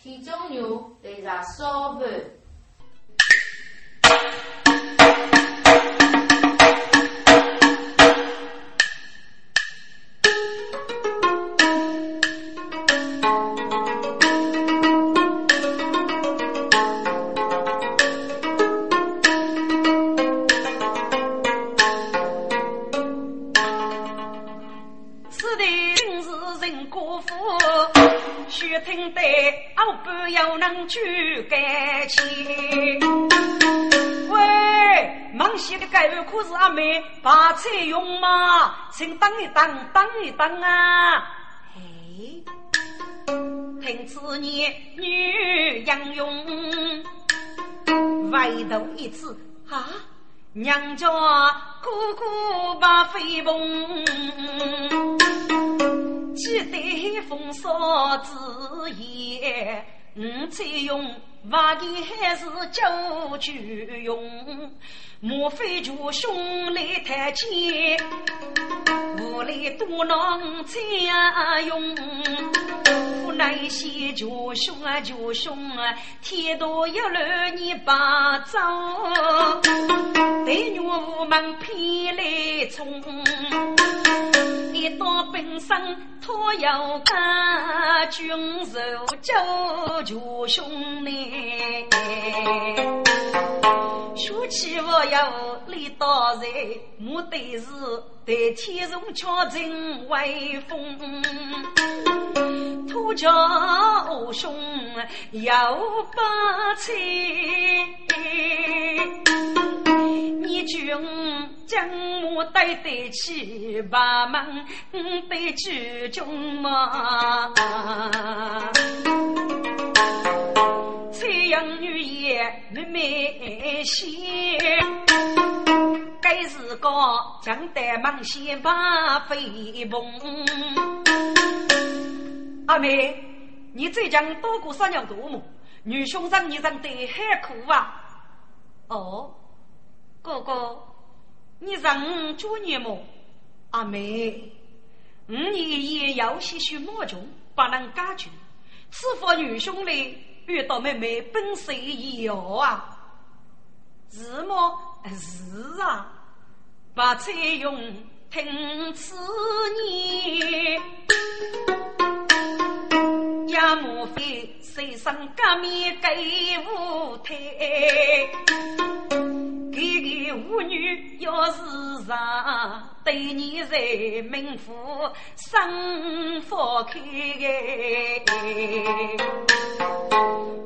体重牛来着烧举杆起，喂，忙些的盖碗可是阿妹把菜用嘛？请等一等，等一等啊！哎，听此言，女杨勇回头一指啊，娘家姑姑把飞蓬，记得风骚之言。五彩用，瓦的还是旧旧用，莫非就兄来太监，无来多囊菜用，不耐些就凶啊就凶啊，天多一乱你把走，对女无门偏来冲。一到本身托有家，君受救救兄弟。说起我要李大人，目的是对天上敲阵威风，土家兄有把亲。你君将我带得起把门，得举中嘛？养女也妹妹心，该是个将得忙先把飞蓬。阿妹，你最近多过三娘多么？女兄长，你让得很苦啊！哦。哥哥，你让我做孽么？阿妹，五年也有些许莫穷，不能解决。此番女兄嘞遇到妹妹本色一样啊？是么？是啊。把彩用听此言，也莫非世上革命给无太？给个妇女要是上，对你在民妇生放开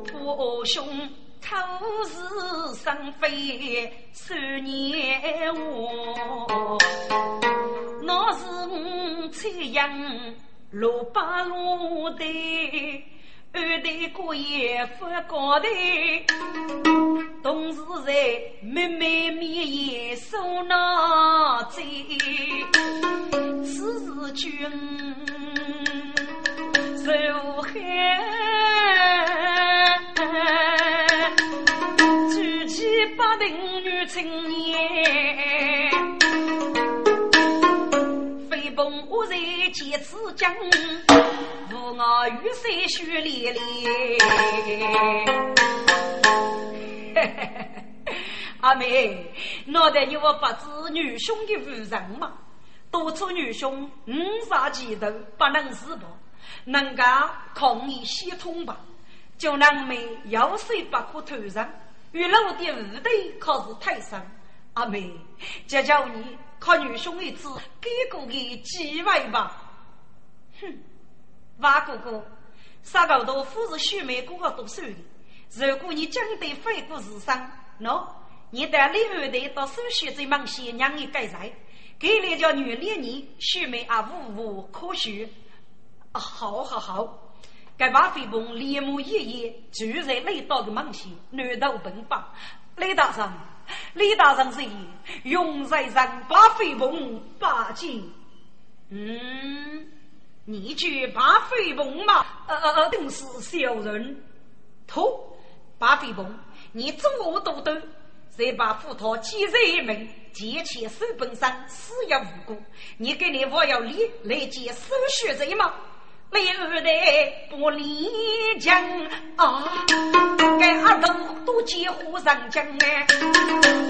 父兄口是生非三年话，那是我采阳六八路的。二代过也不高头，同时在妹妹面前说那嘴，此时君受害，举起八定女青年，我在剑此江。我雨水血淋淋，阿妹，脑袋有我不知女兄的无人吗？多出女兄五杀几头不能自拔，能够抗你系统吧？就让妹要水不可头上，与老的无对可是太深。阿妹，就叫你靠女兄一次给过个机会吧。哼。瓦哥哥，沙高头夫是许梅哥哥读书的。如果你将对非过日生，喏，你带李二代到手学这门线，让你改才，给了叫女烈女许梅啊，无无可学。啊，好好好，该把飞鹏连木一夜住在雷道的门线，难道奔放？雷大人，雷大人是永在人把飞鹏拔进。嗯。你去把飞鹏嘛？呃呃呃，定是小人。托把飞鹏，你作恶多端，再把斧头击在一门，劫钱手本上，死也无辜。你给你我要力来接手血贼吗？六代不离江啊，给阿斗都几户上江哎，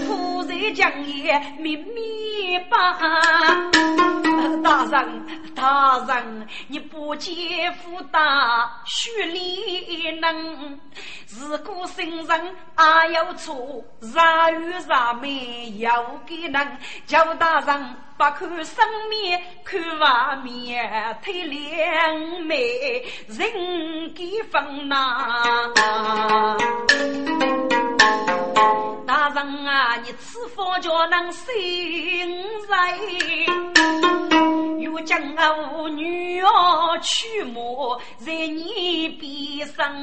富在江也密密把。大人，大人，你不见福大，须里能。如果生人还有错，啥与啥没有给人。叫大人不看生面，看外面，推两眉，人给分呐。大人啊，你此佛叫能生人，又将我女儿娶母在你边上。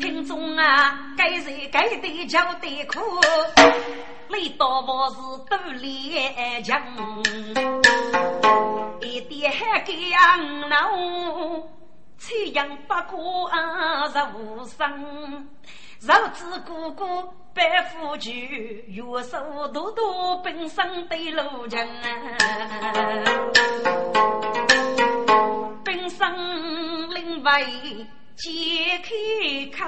听众啊，该谁该得叫得苦，累到我是都连强，一点还给养老。采阳不过啊，无生。肉子哥哥百夫酒，月手多多本身对路强。本身另外解开口，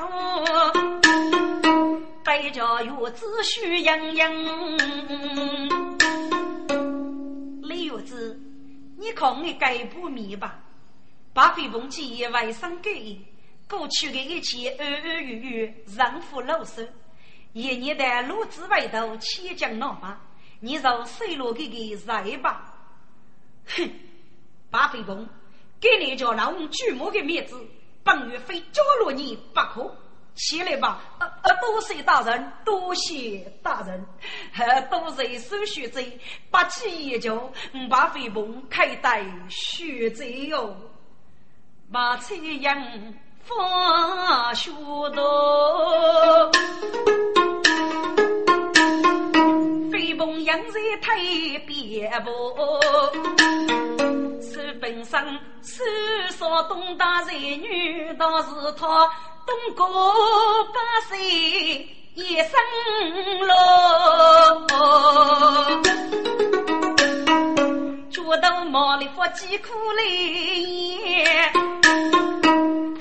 带着月子须洋洋。李月子，你看你盖不米吧？把飞鹏记忆外甥给过去的一切恩恩怨怨，让父老手。一年的路子外头，千江闹吧，你让水落给给来吧。哼，把飞鹏，给你叫老五举目的面子，本月非交落你不可。起来吧，呃呃，多谢大人，多谢大人，呃，多谢收学贼，八起一脚，把飞鹏开带学贼哟。把彩阳放学多，飞鹏扬在太边步，手本身手少东大才女，倒是他东哥八岁一生路，觉得毛里发几苦泪。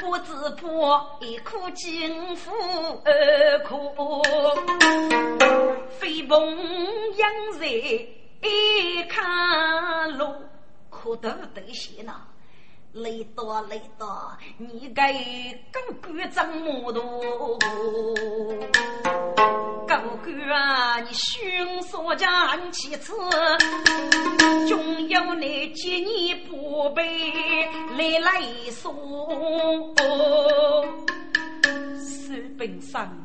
我只怕一颗金斧二哭，飞蓬扬在一看路，可得得些呐。累多累多，你该更干怎么多？高官啊，你迅速将其次，总有那几年不备来来说。手本上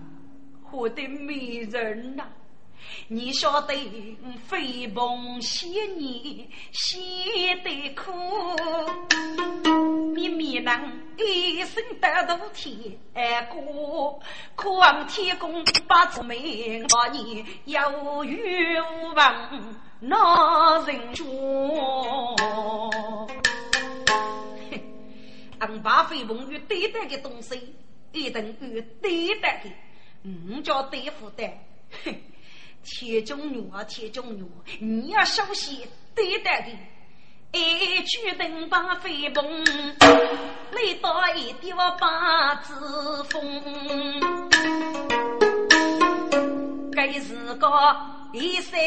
活的美人呐。你晓得飞鹏写你写得苦，你没能一生得度天过，可望天公把子命把你有缘无望那人捉。俺把飞鹏与对待的东西，一定与对待的，唔叫对付的，哼。铁中女啊，铁中女，你要小心对待的。一举登把飞鹏，累到一丢八字风。该是个一山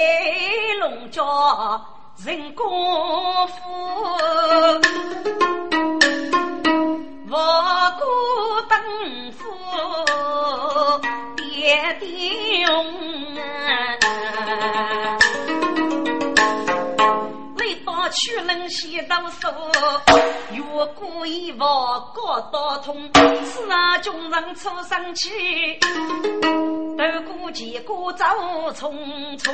龙角人功夫，我过灯爹爹用啊！累到去能洗到手，越过一望高到通，是啊，众人出生气，都过结果走匆匆。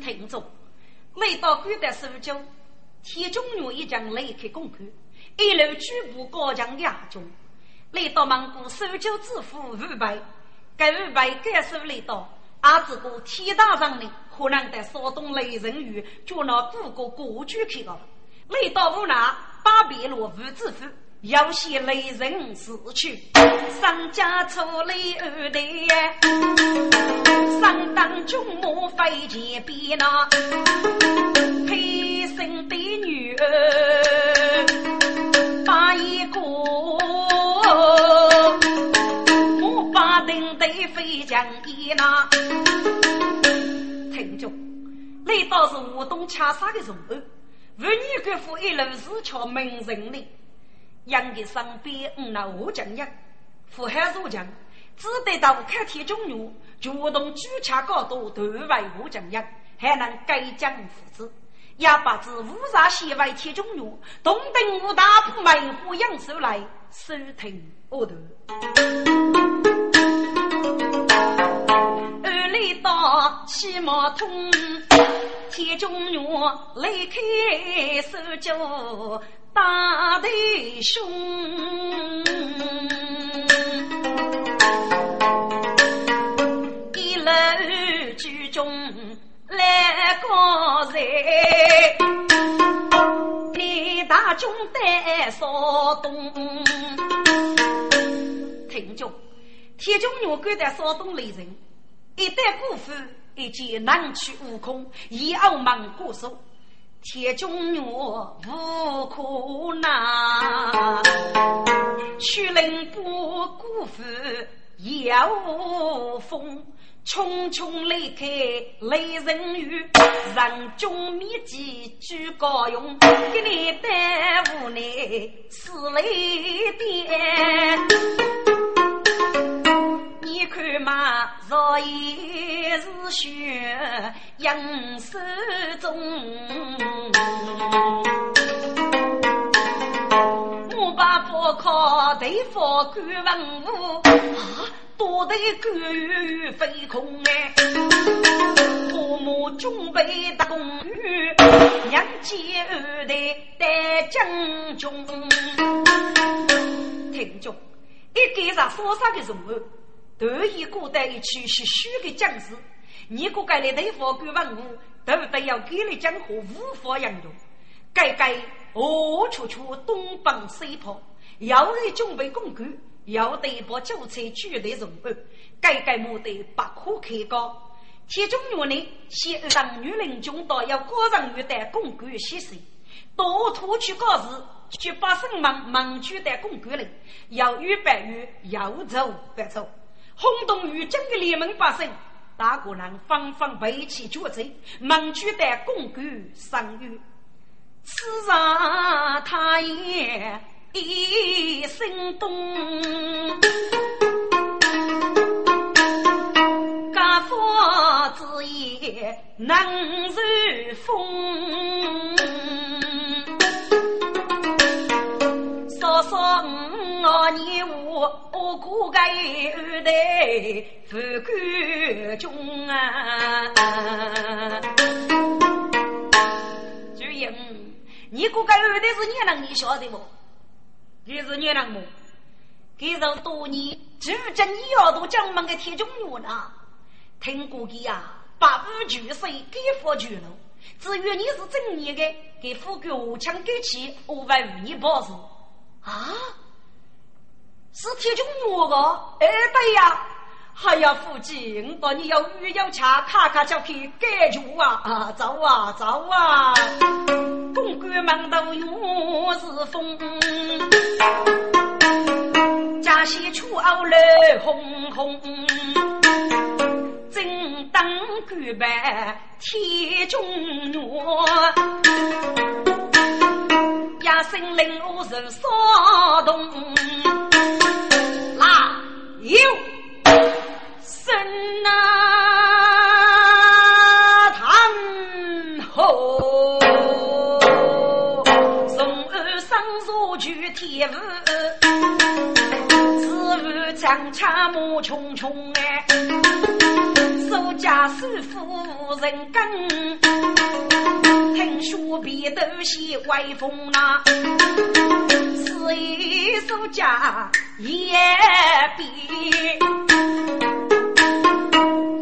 听着，累到古代苏州，铁中女一将离开公馆，一路举步高墙压中。来到蒙古收救之父五百，该五百该收来到，阿子哥天大上的可能在骚动雷人雨，就那各个国去去了。来到无奈，把别落无子父，要挟雷人死去，三家出来二代，上当军马飞剑边那，配。生的女儿，得飞将一拿。听着，那倒是武东恰杀的重案，妇女官府一路是瞧名人的，养的身边五那武将人，富汉入将。只得到开天中原，主动举洽高度，对外武将人，还能改将父子，也把之乌纱西外天中原，东登五大铺门户扬手来，收听我头。一刀气马通天中月离开手脚打的凶一楼居中来高人你大中带骚东停住天中月归的骚东雷人一旦辜负，一见难去悟空，以傲慢过手，铁中女无可奈，去人不辜负也无风。匆匆离开雷人雨，人中秘籍举高勇，给你耽误你此雷电。你看嘛，若也是血杨手中，我把不靠对方干文武啊。多得狗与飞空哎，父母准备打工具，娘接二代带将军。听着，一个上所杀的人物，都一个带一去是虚的将士，你个该来对付鬼文武，都得要给你讲和无法应用。该该何处处东奔西跑，要你准备工具。要得把韭菜举得容易，改改莫得不可开高。其中原呢，先让女人中到要高上玉带公举写诗，多突去告示，去把生忙忙举带公举人，要与白玉要走不走，轰动于整个联盟发生，大个人纷纷背起脚子，忙举带公举上玉，此上他也。一声动，家父之言能如风。少少五年我我过个二代富贵中啊！主人，你过个二代是你能你晓得不？你是你人么？给人多年，就真你要都江门的铁中女呢？听过的呀，八五九岁给付去了。至于你是正年的，给富贵无强给起，五万五你报仇啊？是铁中女个？哎，对呀。还要夫君，我你要雨要恰，卡卡就去解决啊！啊，走啊，走啊！公关忙到月是风，家西出傲乐轰轰，正当官办天中月，压声令我人骚动，哪有？真那谈后，从二生入去天府，自负将差马匆匆哎，守家守夫人跟，听说别都些威风呐，是一守家也比。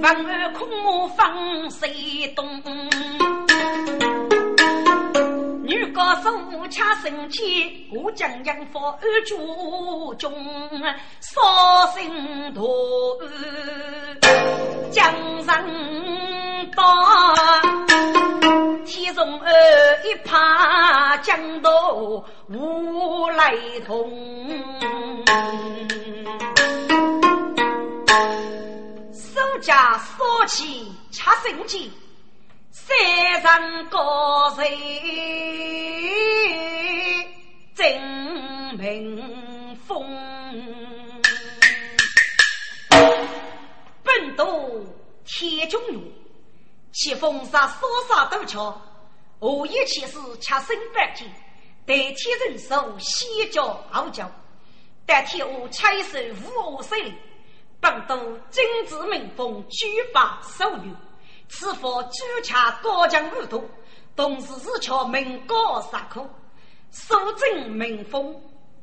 万儿空放谁动？女高手掐生气，我将阳佛二主中，烧心头江上刀，天中儿一怕江头无来同，家烧起掐生气。山上高人真名风，本都天中路，其风沙沙沙陡峭，我一起是恰身半斤，代替人手西脚傲娇，代替我采收五五十，本都精致民风，举法手语。此佛举恰高江五度，同时是桥名高沙口，守正民风，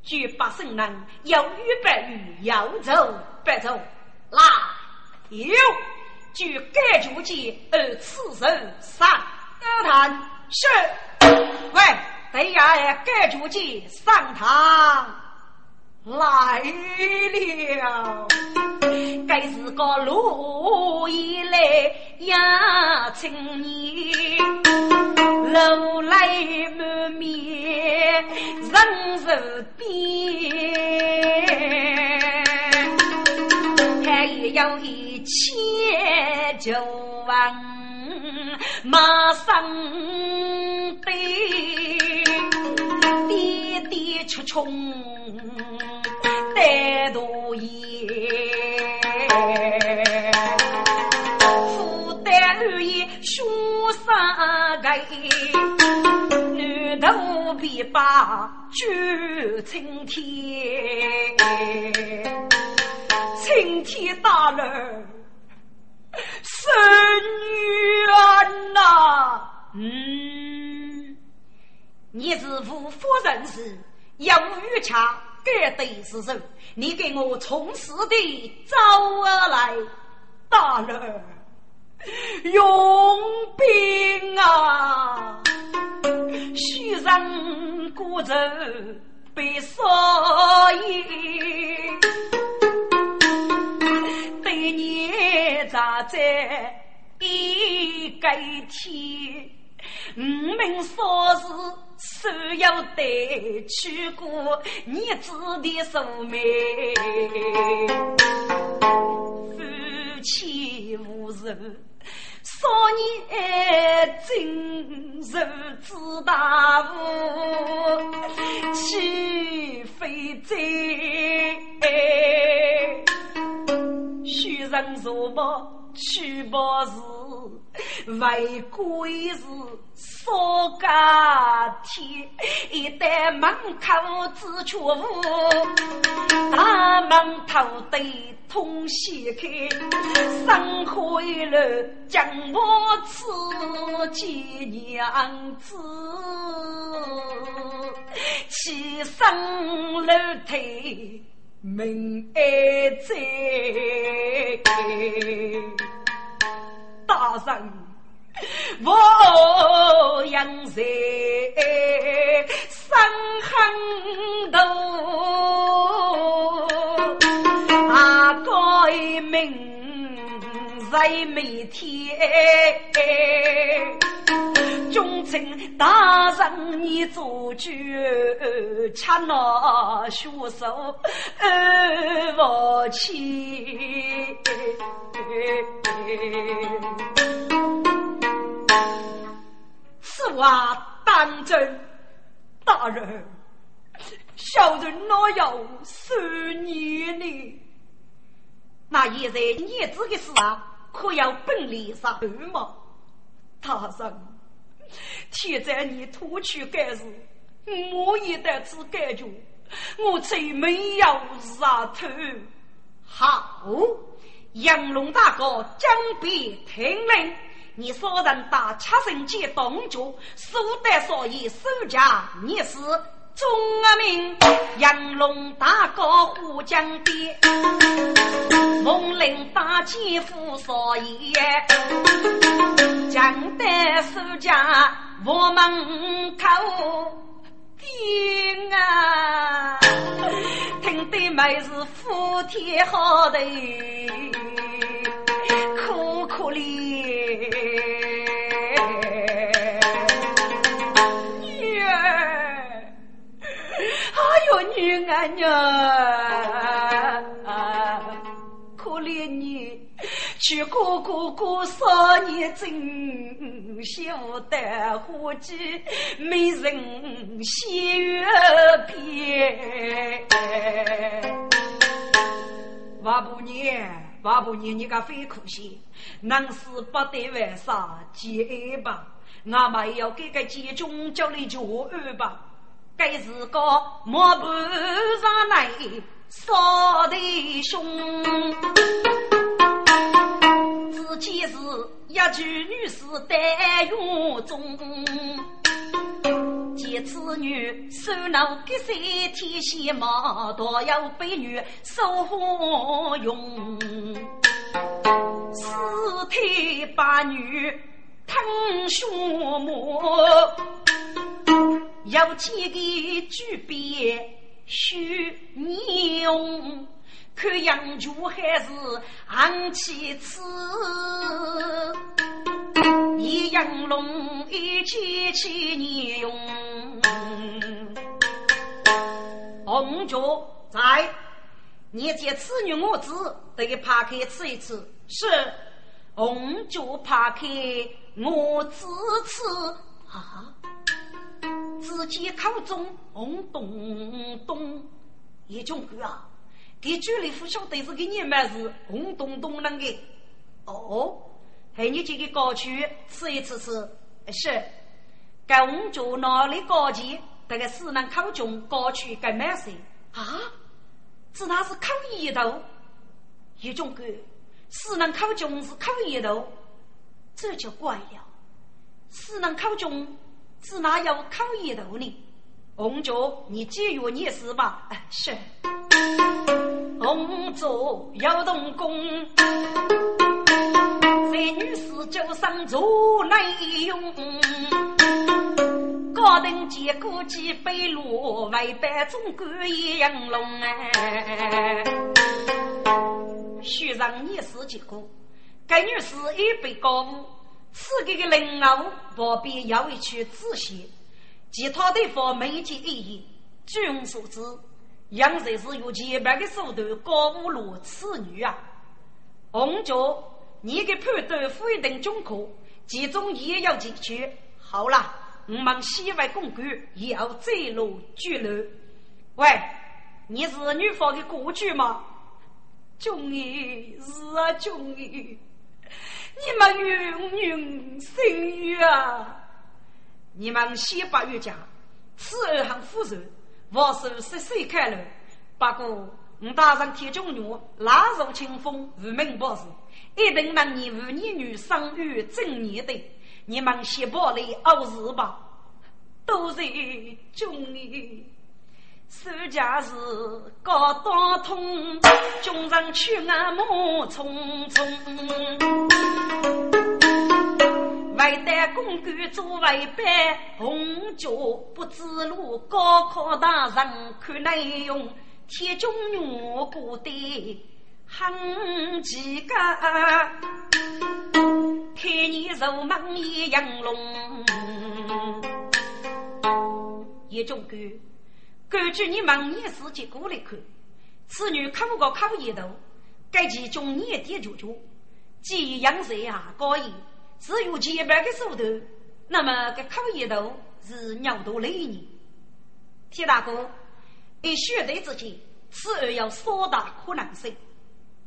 举八圣人，有雨百雨，要走百走，来有举该主节而此人上高堂是，喂，对呀，该主节上堂。来了，该是个路一来呀，青年路来满面人人边，还有一千九万马上对，跌跌出冲。在多言，负担而已，凶杀个，女头皮把举青天，青天大人，孙女呐，嗯，你是无夫人时，有玉强。该对是手，你给我从实的招而来，大人用兵啊！虚人孤舟被烧烟，对你咋在一改天？五名少时，所有得去过你子的寿命，夫妻无仇，少年真如知大悟，岂非罪？虚人若报。去报是为归是少家天，一旦门口只缺无，大门头对通西开，生活一路将我此见娘子，起身楼梯。命爱在，大人我养在生恨多，阿哥命在每天。忠臣大人，你做主，恰那血手二夫妻。此话当真？大人，小人哪有受你呢？那现在儿子的事啊，可要本领上吗？大人。现在你脱去盖子，我也得知盖住，我最没有杀头。好，杨龙大哥将必听令，你所人打七神剑动作，速得所以守家你是中啊明，杨龙大哥护江边，蒙林大姐赴少爷，江北世家我门口听啊，听得美是福天好地，可可怜。哎呦女儿呀，可怜你去哥哥过少年真，修得花季美人仙月边。王婆娘，王婆娘，你个非可惜，能是不得为啥结案吧？俺们要给个集中叫你教育吧？该是个莫不上来少的兄，自己是一句女士待用中。见此女手拿给三天线毛，多要被女手用。四腿八女疼胸目，有几个举鞭须你用。看杨家还是昂起刺，一杨龙一起起你用。红脚在，你见此女我子得扒开吃一吃。是，红脚扒开我子吃啊！只见口中红咚咚，一种歌啊！给居里夫晓得是给你们是红咚咚那个哦，还你这个高区吃一次吃是，该我们就哪里高级？这个是能考中高区该买谁啊？只那是考一头，一种个是能考中是考一头，这就怪了。四人考中，只那要考一头呢？红酒，你节约你是吧？是。红烛要动工，三女士就上做内用。高登见过几杯路，外班总管一样龙哎。徐上女士结果，该女士一杯高，此个个人偶旁边要一曲仔细，其他地方没见一言。据我所知。杨才是用千百个手段高屋落此女啊！红椒，你的判断不一定准确，其中也要进去。好了，我们西外公馆也要走路绝路。喂，你是女方的过去吗？中义是啊，中义，你们云云生育啊！你们先把月家，此二行夫人。我是十岁开了，不过我打上铁中女，拉入清风，无名博士，一定能你五年女生育正年的，你们先报来熬日吧。都是中意，暑假是高大通，军人去俺马匆匆。外带公干做外班，红脚不知路，高考大人看内容，铁中女过得很几个，看你肉猛一样龙。一种干，根据你往年时结果来看，此女考过考一头，该其中年点就就，既养色啊高一。只有前半个手头，那么个考一头是鸟多累你。铁大哥，一学对之间，此二有三大可能性。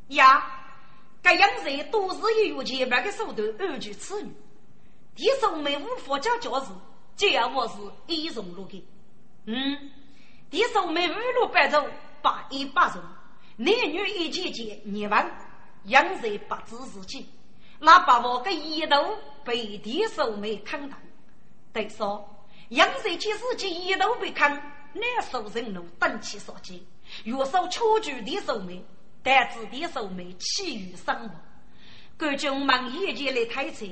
呀，该样人都是以有前半个手头安全此女。第三枚无法加教士，这样我是一荣入的。嗯，第三枚五路百走八一八荣，男女一姐姐二万，样人不知自己。那把我个一头被地手没砍断，得说杨水七世纪一头被砍，那手人奴等起杀机，若手敲举地手没，但致地手没其余伤亡。各军忙眼前来开车，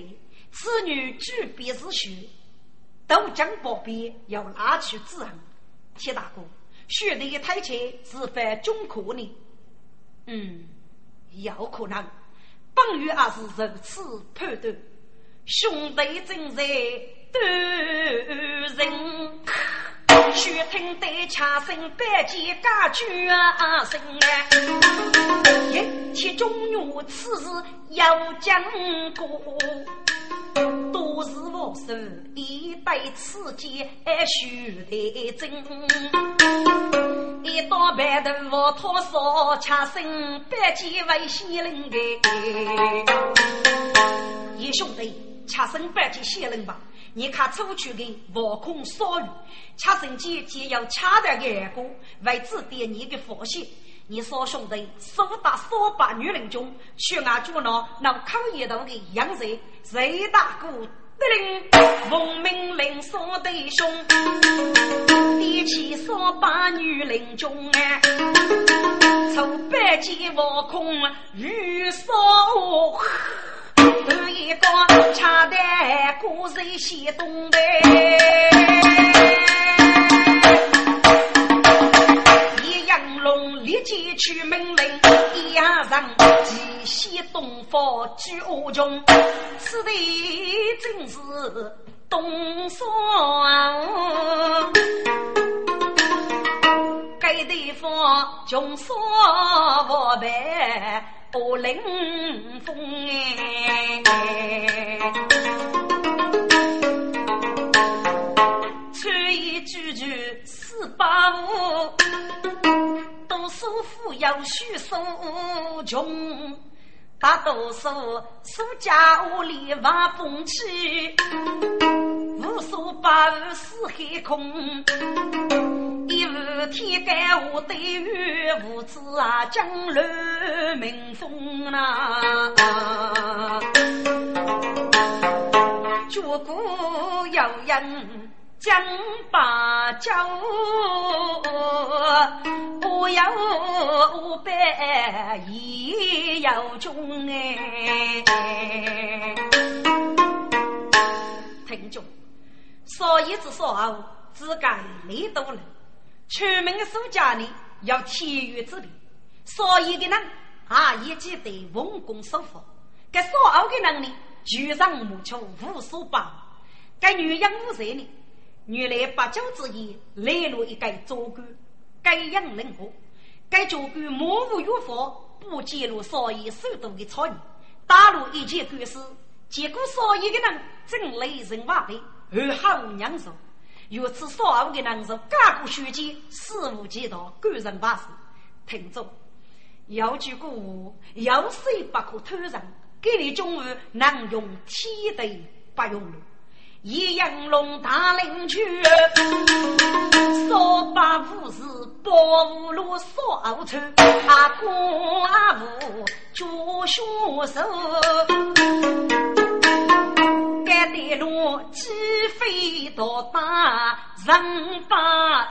此女举鞭子须，都将宝贝要拿去治安。铁大哥，学的一台车是犯中科呢。嗯，有可能，本月也是如此判断。兄弟正在斗人，须听得枪声，百剑加举啊声啊！一提中原，此事要讲过。都是我手一对此剑须得真，一刀白头我托烧枪声，百剑为仙人的。一兄弟，枪声百剑仙人吧？你看出去的望空少雨，枪声剑剑要掐的眼光，为指点你的发现。你说兄弟，手打三百女人中，血压就那能抗一道的阳人，谁大哥得令奉命令说弟兄，提起三百女人中啊，抽百剑望空雨扫，头一个恰得故人先东北。立即取命令，一上齐西东方举恶穷，此地正是东山。该地方穷山无白不冷风哎，穿衣句句四百五。读书富有虚书穷，大多数书家屋里望风气，无数百物四海空，一无天干无对月，无知啊江乱民风呐，绝古有人。江八九，我有五百也有中哎。听众，说一只说二，只干累多人。出门的暑假里要体育之力，所以的人啊一记得奉公守法。该说二的能力，举上木球无所保。该女养无才呢？原来八九之一来了一个左官，该样灵活，该左官莫无约法，不揭露少爷手动的草拟，打入一切官司，结果少爷的人真雷人瓦的，而好娘手，如此少的人手，干部书记肆无忌惮，官人把事，听着，要句古要谁不可偷人，给你中午能用天地不用路。一阳龙大领去，扫把武士保护路扫车，阿公阿母脚凶手，该带路鸡飞到大人把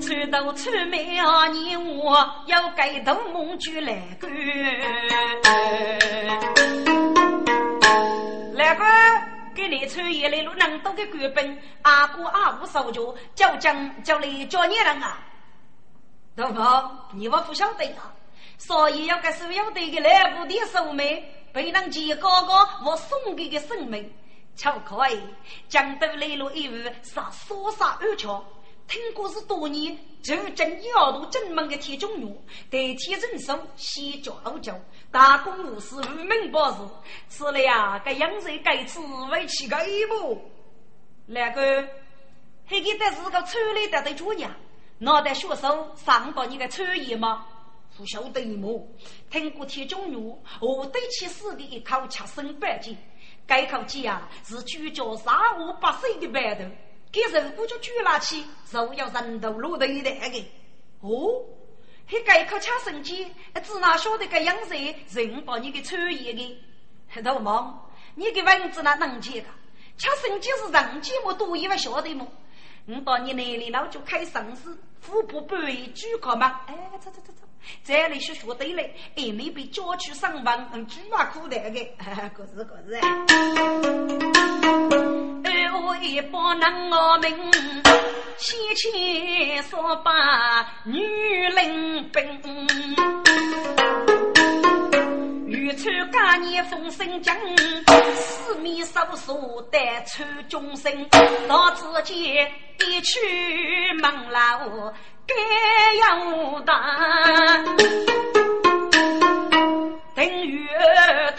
穿到穿梅啊，你我要盖头梦就来个。给你穿越来路能多的官兵，阿哥阿五手脚，叫将叫你叫你人啊！大哥，你我不晓得啊，所以要给所有的个来部的手妹，被人见哥哥我送给的生命，巧可以江都来路一日杀杀杀二桥。听故事多年，就真要度正门的铁中女，代替人手洗脚熬脚，大公无私无名报事，吃了呀，该养人该吃为乞丐不？那个，还给的是个村里的的主娘，脑袋学手上到你的村爷吗？不晓得么？听过铁中女，我对起死的一口吃生白鸡，该口鸡啊是居家三五八岁的白头。给人不就举拿起，就要人头落地的那个。哦，还改口抢生机，只哪晓得个样子，人把你给抽烟的。老毛，你给蚊子那能接个？抢生机是人机么多，以为晓得么？我到你那里老就开生事，腹部半夜举考嘛。哎，走走走走，这里是学对了，还没被叫去上班，嗯，举嘛苦的个，可是可是。我一把能我命，先前所把女人兵。欲出家年风声将，四面搜索得出众生。到自己一去忙劳该要打，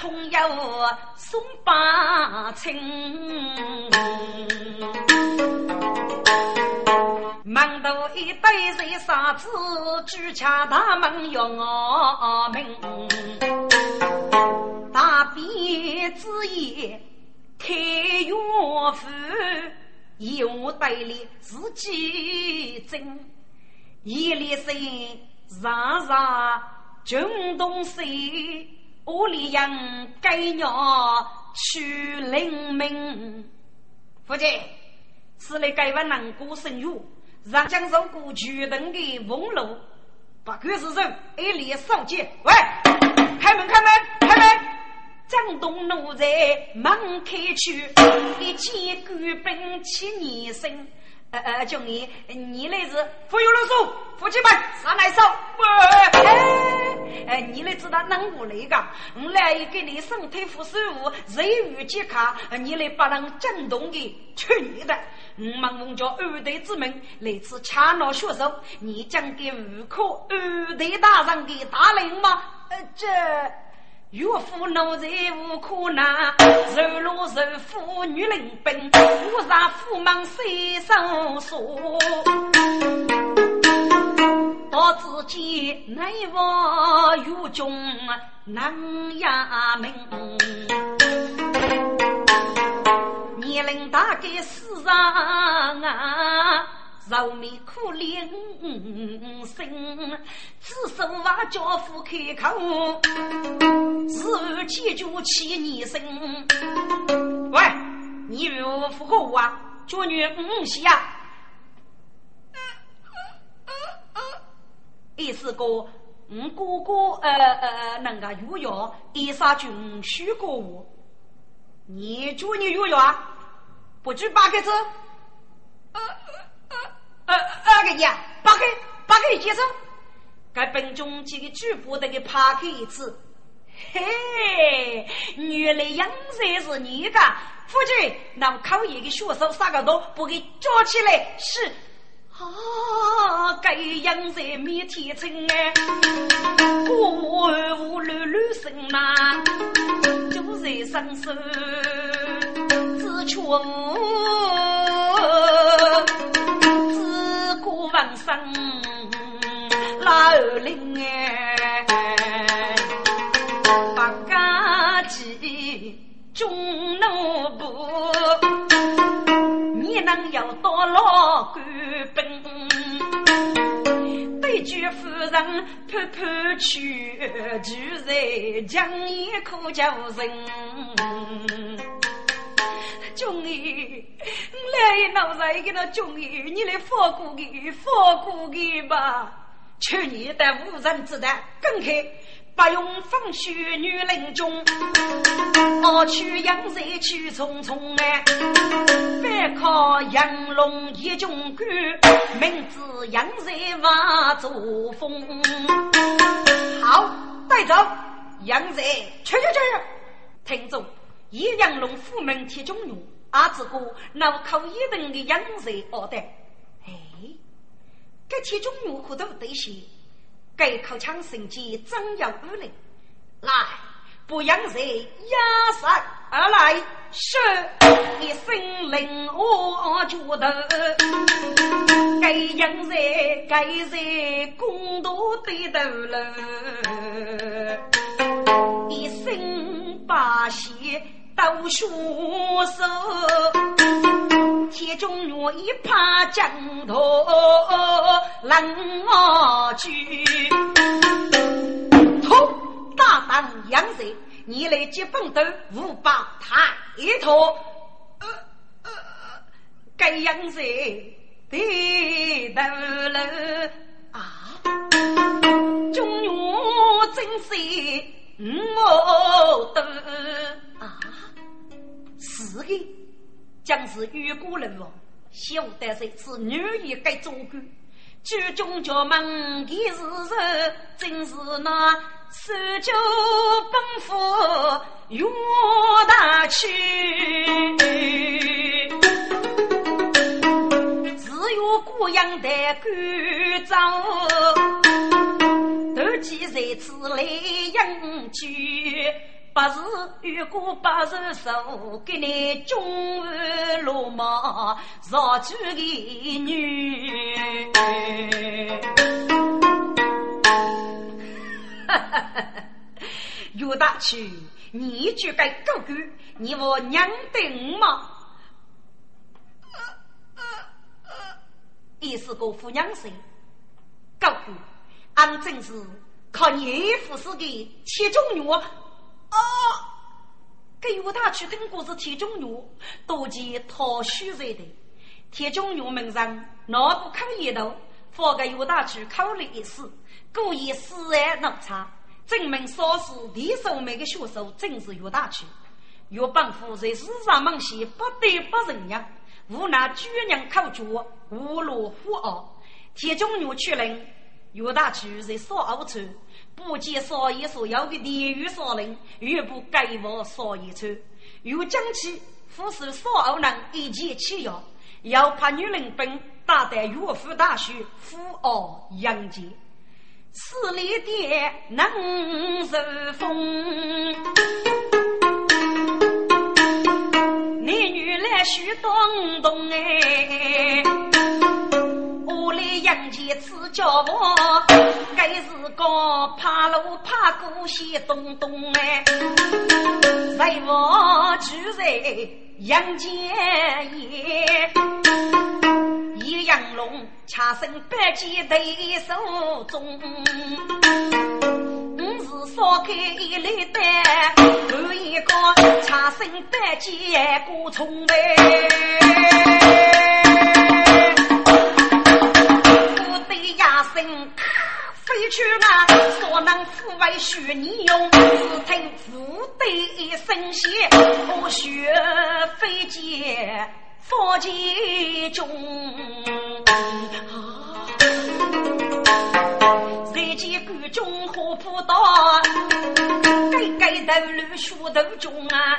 同要送八亲。忙到一堆人傻子，举家大门要我命。大便之夜开岳父，有带里自己争，一里声让让军东西，屋里养该鸟去领命。夫亲，此来该问南国生育，让江受过举等的俸禄，把鬼子人一列扫街。喂，开门，开门，开门！张东怒在门开去，一见官兵起年生。呃呃，叫你，你那是不由啰嗦，夫妻们上来手。哎，你那知道能不来个？我来给你身体服食物，人与健康，你来把人震动的去你的。我们奉叫二代之门来自恰闹学生，你将给五科二代大人给大人吗？呃，这。岳父奴才无可奈，受禄受夫女人兵，我让父忙谁上说？到自己内王狱中难衙门，年龄大概四上啊。愁眉苦怜生，只手把家父开口，日后记住七你生。喂，你与我复合啊？叫你五喜呀？意思个，我哥哥呃呃那个有药，一杀军许过我。你叫你有药啊？不举八个字。二，二个娘，八个，八个接受。该本中几个主播得给趴开一次。嘿，原来杨才是你的，夫君，那考研的学生三个多，不给抓起来是。啊，该杨才没天成哎，我无乱乱生呐，就在伸手，只求人生老林哎，八家集中奴部，你能有多老官兵？对句夫人拍拍去，就在江一口叫人。忠义，来闹在给那忠义，你来放过给，放过给吧。去年的无人之谈，更开不用放血女人中，我去阳山去匆匆哎，反靠杨龙一中官，名字阳山万作风。好，带走杨山，去去去，听众。一阳龙虎门铁中用，阿子哥脑靠一等的阳人二代。哎，该铁中用可都得些，该口腔神机真有武力。来，不阳人压杀而来，是一声令我觉得，该阳人该人公道对头了，一声把血。都学手，铁中我一怕江头冷我去。通大胆杨贼，你来接本头五百太托。呃呃，该杨贼低头了啊！中原真是我的啊！是的，将是越过人王，晓得谁是女一该做官，举中叫门的是人，真是那手脚奔赴岳大去。只有孤阳的官走，斗鸡在此来迎娶。不是遇过不是手，给你中日落马绕住的女。哈哈哈！岳大去，你就该狗狗，你我娘定吗？一是个富娘生，狗狗，俺真是靠你服侍的铁中女。啊！给我大去听故事，铁中女多见讨虚热的铁中女门上脑部看一头，放给我大去考虑一试，故意死而脑差，证明少时第手每个学手正是岳大去。岳帮夫在世上忙些不得不人样，无奈举人口角，无路虎傲。铁中女去人，岳大去在少傲处。不见少爷所要的地狱少林，越不改我少爷穿。又讲起富士少二人一起起要，要怕女人本打得岳父大学富傲杨杰，势力的能受风。男女来许动动哎。我来杨戬此叫我，该是个怕路怕过些东东哎，在我住在杨戬也，一杨龙恰身百计对手中，我是烧开一粒蛋，换一个恰身百计过重呗。飞去啊，所能抚慰许你用，只听虎的声响，我学飞剑佛剑中。谁见关中火扑到，盖盖头绿树头中啊，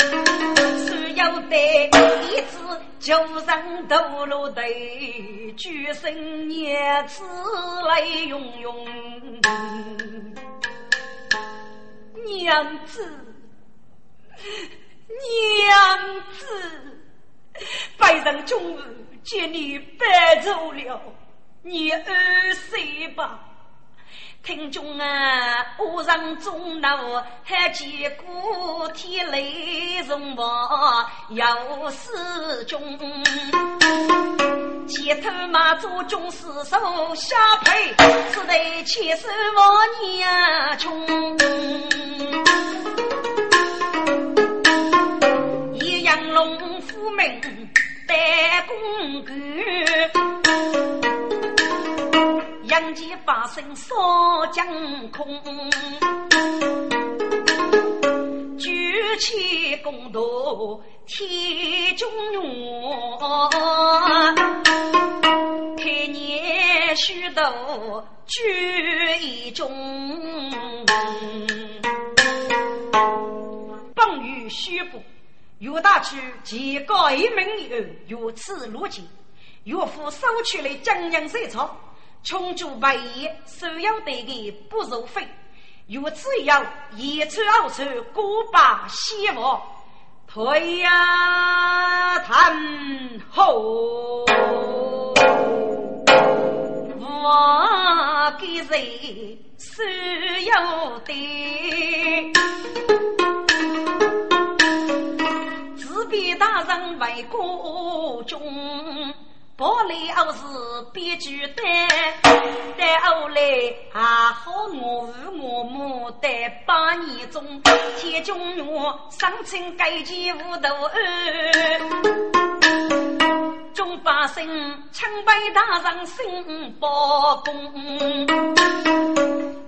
只有的一子就上头路头，举身娘子来拥拥，娘子，娘子，百人中午见你白走了。你二岁吧，听中啊，我上中楼还见过天雷融王有四中，前头马祖中四手下配，只得千手万年穷，一阳龙虎门带公关。两剑发生扫江空，举起弓弩天中原，开年许多举一中，本于虚布，岳大去即告一名后，如此如今，岳父收取了江洋水草。穷诛百业，所有的不入非，如此要一出二出，孤把希望，退呀谈后，我给谁所有的，自比大人为国中。玻璃偶是别具单，但后来还好我父我母在八年中，天中原上清改建无头。儿，中百姓清白大人心包公，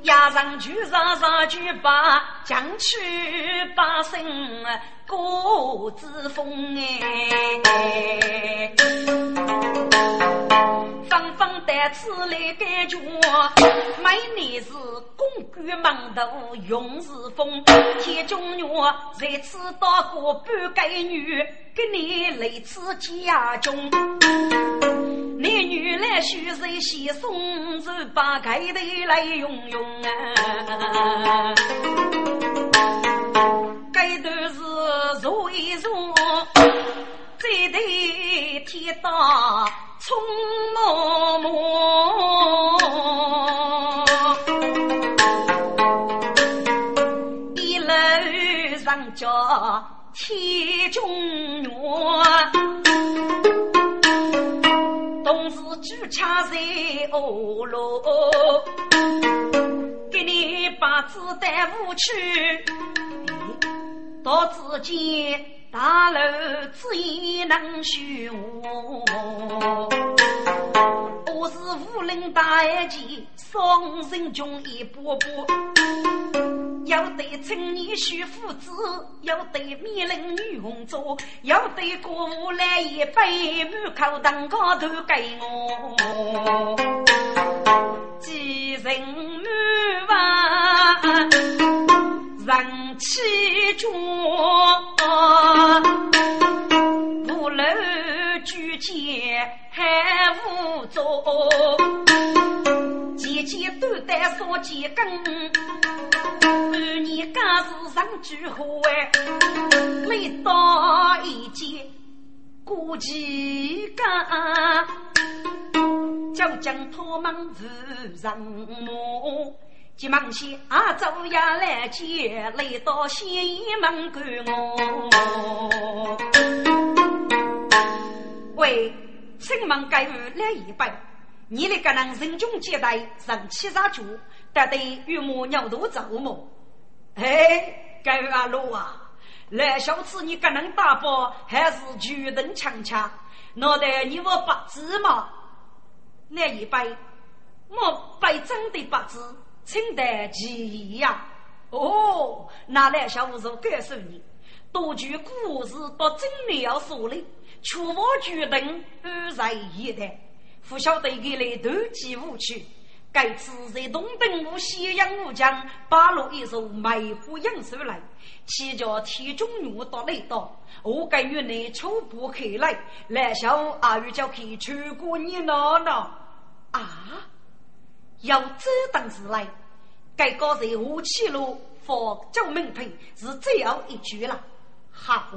压上去，上上去把将去把身过之风哎，方方带刺来感觉，每年是公干忙头用是风，天中月在此打过半个女，给你来此家中。你女来须谁先送走，把盖头来用用啊！盖头是坐一坐，这对天大葱毛毛，一楼上叫天中月。同时举枪在欧罗，给你把子弹舞去，到只见大楼只一能虚我。是武林大旗，双人中一波波。要对青年徐夫子，要对美人女红妆，要对歌舞来一杯，满口蛋糕都给我。几人满房人气壮，五楼举剑还无作，姐姐都得说几根。半年家是上句话，每到一节过几家，就将他们扶上马，急忙些阿走呀来接，来到县衙门赶我。喂，请问该位来一杯？你那个人人中接待，人气杀猪，得得与母鸟都走么？哎，该阿罗啊，来小次你个人打包还是举灯强强？脑袋你我八字嘛？那一杯，我杯真的八字，请得其意呀。哦，那来小五说告诉你，多句故事到真的要说的，全部举灯二在一代。不晓得给来投机舞去，该次在东登湖西洋湖江八路一首梅花杨树来，起叫天中月到雷到，我该与你初步开来，来小阿玉叫去全国你闹闹啊！要这等事来，该搞在五七路放九门坪是最后一句了。好，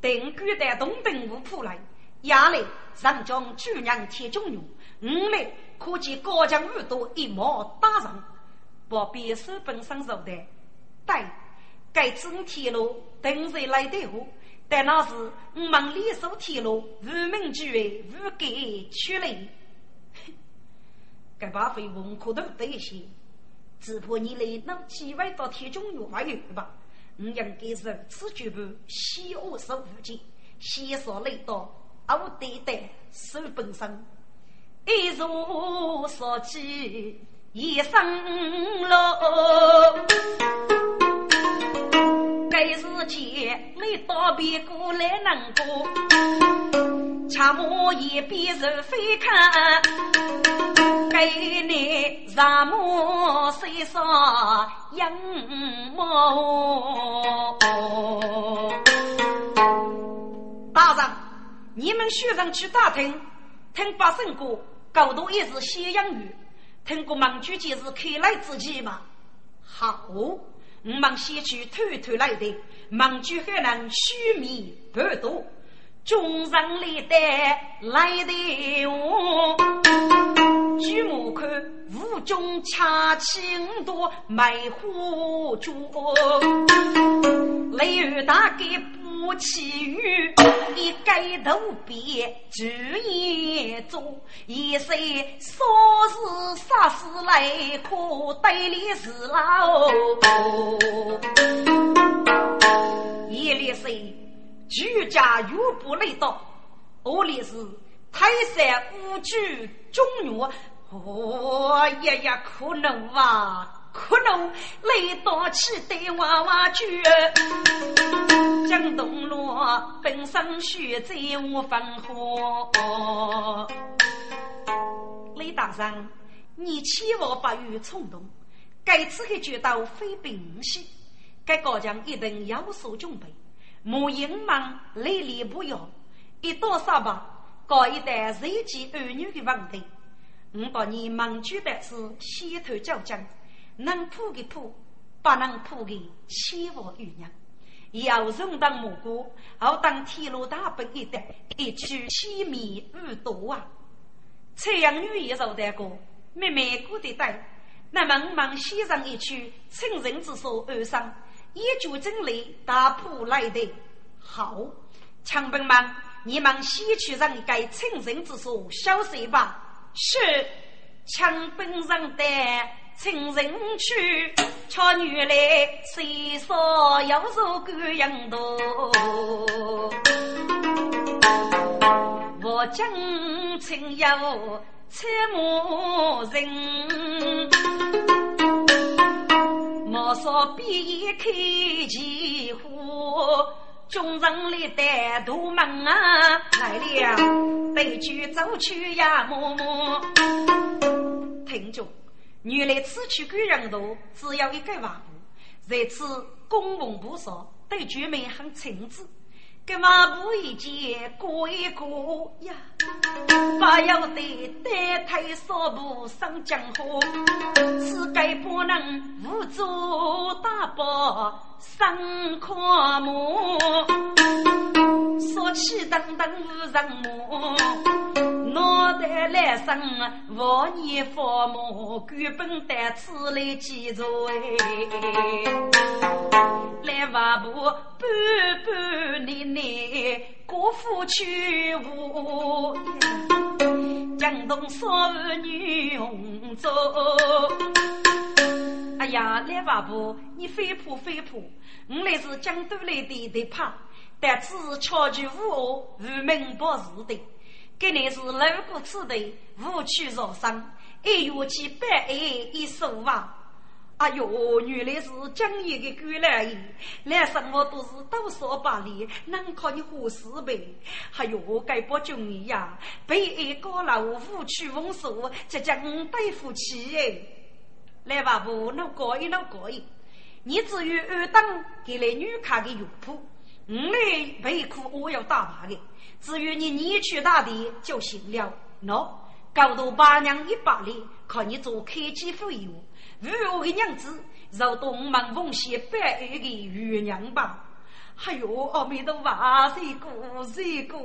等古代东登湖铺来。亚来上将主娘铁中用，五来可见高墙耳朵一毛打上，不必手本上手的。对，该次铁路等谁来的后，但那是我们联手铁路无名之位无给取来。该把费文可都得一些，只怕你来能几位到铁中用还有吧？我应该是此举步西恶手无尽，先说来到。我对待手本身，一如所起一生路。该是前没到别过来能过，恰莫一边是飞看，给你让莫身上养猫。大人。你们学生去打听，听八声歌，高度也是西洋语，听过孟句节是开来之际吗？好，我们先去偷偷来的，孟句还能虚弥不多，中上历代来的我，举目看雾中恰青多梅花竹，雷雨大给。不起雨，一盖头别注意做，一岁说是啥事来，可对里是老。一里是居家又不累到，二里是泰山五举中原，哦呀呀可能啊，可能来到起对娃娃句，江东路本身血债无分合。雷大人，你千万不要冲动，该次还觉得非平息，该高将一定有所准备，莫隐瞒雷厉不要，一多少吧，搞一代日记儿女的问题。我把你忙举的是先头交将。能破的破，不能破的千万余年。要人当蘑菇，好当天路大本一代，一曲千米无多啊！采阳女也受得过，妹妹过得带。那茫茫西上一曲，趁人之所而上，一举真理打破来的。好，强兵们，你们西去人该趁人之所消息吧。是，枪兵上的。情人去，巧女来，谁说要入贵阳都？我将情友切莫人，莫说比开奇花，众人里带大门啊来了，对句走去呀，默默听着。原来此去贵人多，只有一个房屋，在此公文不少，对居民很称职。给娃布一件过一过呀，不要得单腿少步上江河，此该不能无足大宝上阔木，说起等等无人摸。脑袋来生，万年父母，根本带此来记住哎。来瓦布半半年年，国父去无，江东少女红烛。哎呀，来瓦布，你飞扑飞扑，我来是江都来的的怕，但只巧取无恶，无名不是的。给你是路过此地，无趣若生，一月去百爱一手哇！哎呦，原来是江爷的姑来人，来什么都是多少百里，能靠你何事呗？哎呦，该不中意呀！被爱高楼无趣风俗，即将对夫妻哎！来吧，不能过一能过一，你至于二等给来女卡的药铺，我来备苦我要打牌的。至于你你去大地就行了，喏，高度八娘一百里，靠你做开机费用。如我的娘子，肉东门奉献百二的余娘吧。哎呦，阿弥陀佛，谁过谁过？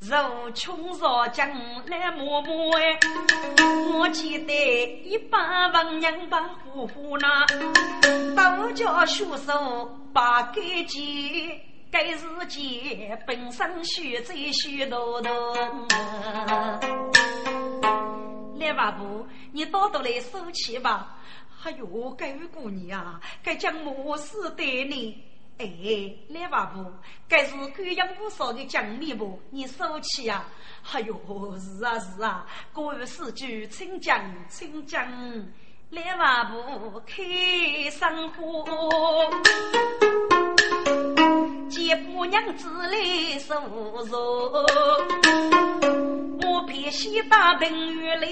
肉穷若将来默默哎，我记得一百万娘把呼呼那，道家学手把根基。该世界本身虚贼虚多多，来吧不，你多多来收起吧。哎呦，该位姑娘啊，该讲么事对你？哎，来吧不，该是贵阳不少的奖励不？你收起呀。哎呦，是啊是啊，各位四句请讲请讲，来吧不，开生活。见姑娘子来受辱，我偏西打平原来，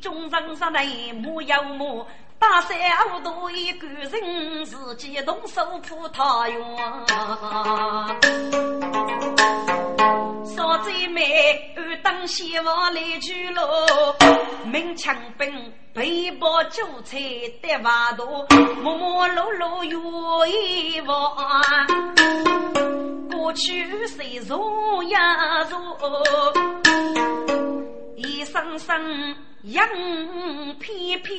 中上上来木有木，大山好多一个人，自己动手扑他哟。少贼妹，二当先王来去喽，鸣枪兵，背包酒菜得瓦多，忙忙碌碌有一望。过去谁如呀如，一声声杨片片，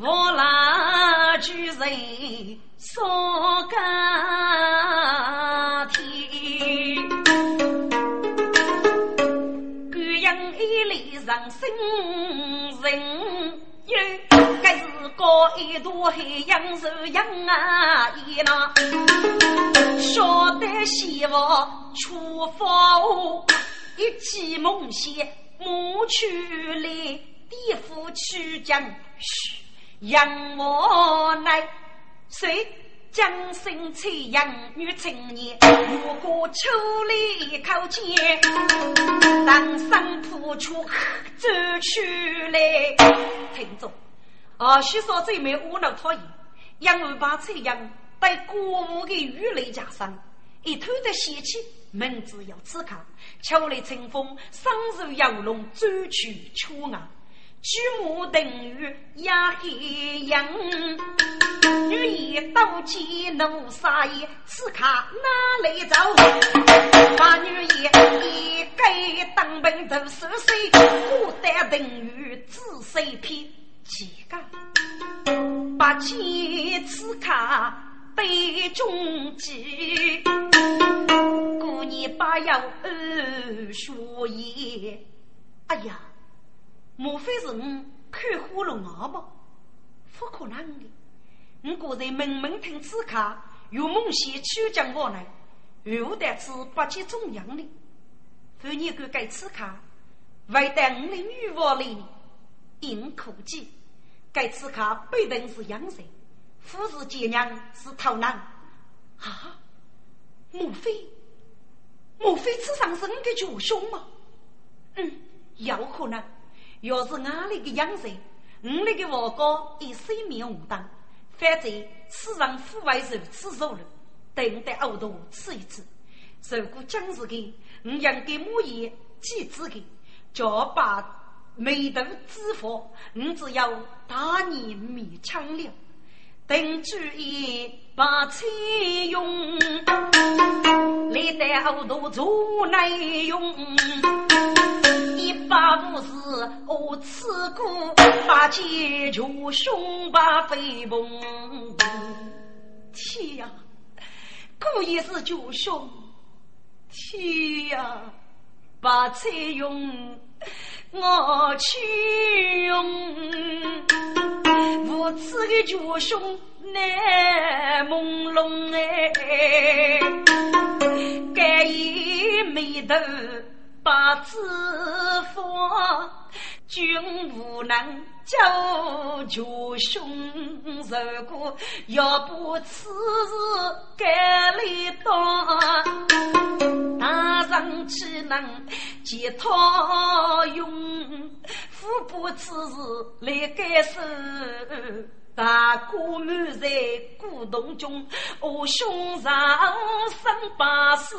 我拉举人说个天，贵阳一里上生是高一朵海洋树养啊，一那晓得希望出发，一起梦想母去来，地父去将，嘘，养我来，谁将身催养女青年？如果秋里一口剑，当生扑出走去来，听着，啊，许说最美无脑讨厌，养儿把催养带国母的玉雷加上。一头的喜气，门子要刺卡，秋来清风，双手摇龙，转去秋啊，举目等于压黑阳，女也刀剑怒杀也，刺卡哪里走？把女也一给当兵都是谁？孤单等于仔细批几个，把剑刺卡。杯中记，过年把药二说言。哎呀，莫非是我看花了眼吧？不可能的，我果然门门听此卡，有梦想去将我来，又得是八级中央的。妇你敢改此卡，为得我的女王来应苦计，改此卡必定是养神。夫是奸娘，是逃难啊！莫非莫非此上是你的舅兄吗？嗯，有可能。要是俺里的养人，我那个王哥以睡眠无当，反正此上父外如此肉了，等待呕吐吃一次。如果将是的，我应该母爷记子的，叫把眉头支付，我只要大年勉强了。等主意把菜用，历代后头做内用。一把五是我吃过，把解救兄把飞蓬。天呀，故意是救兄！天呀，把菜用。我去用无知的绝兄难朦胧哎，盖以眉头把自封，君无能救绝兄，如果要不此事该来当，大人岂能？借他用，富不此事来改手。大哥满在古洞中，我胸上生把死。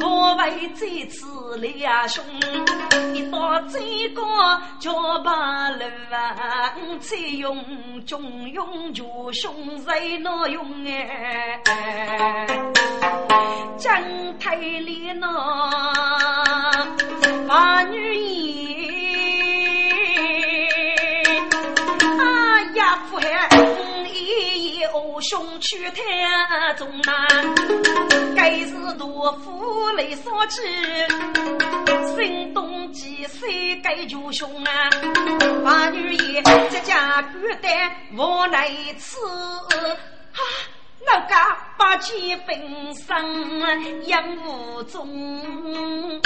我为这次来兄，一到这个叫把路啊，再用中用就兄在哪用哎？江太里那把女言，啊呀父海，一夜我兄去太中难，该是多夫来说起，心东几岁该就兄啊，把女言这家孤单我来吃啊。老家把钱分上养无中，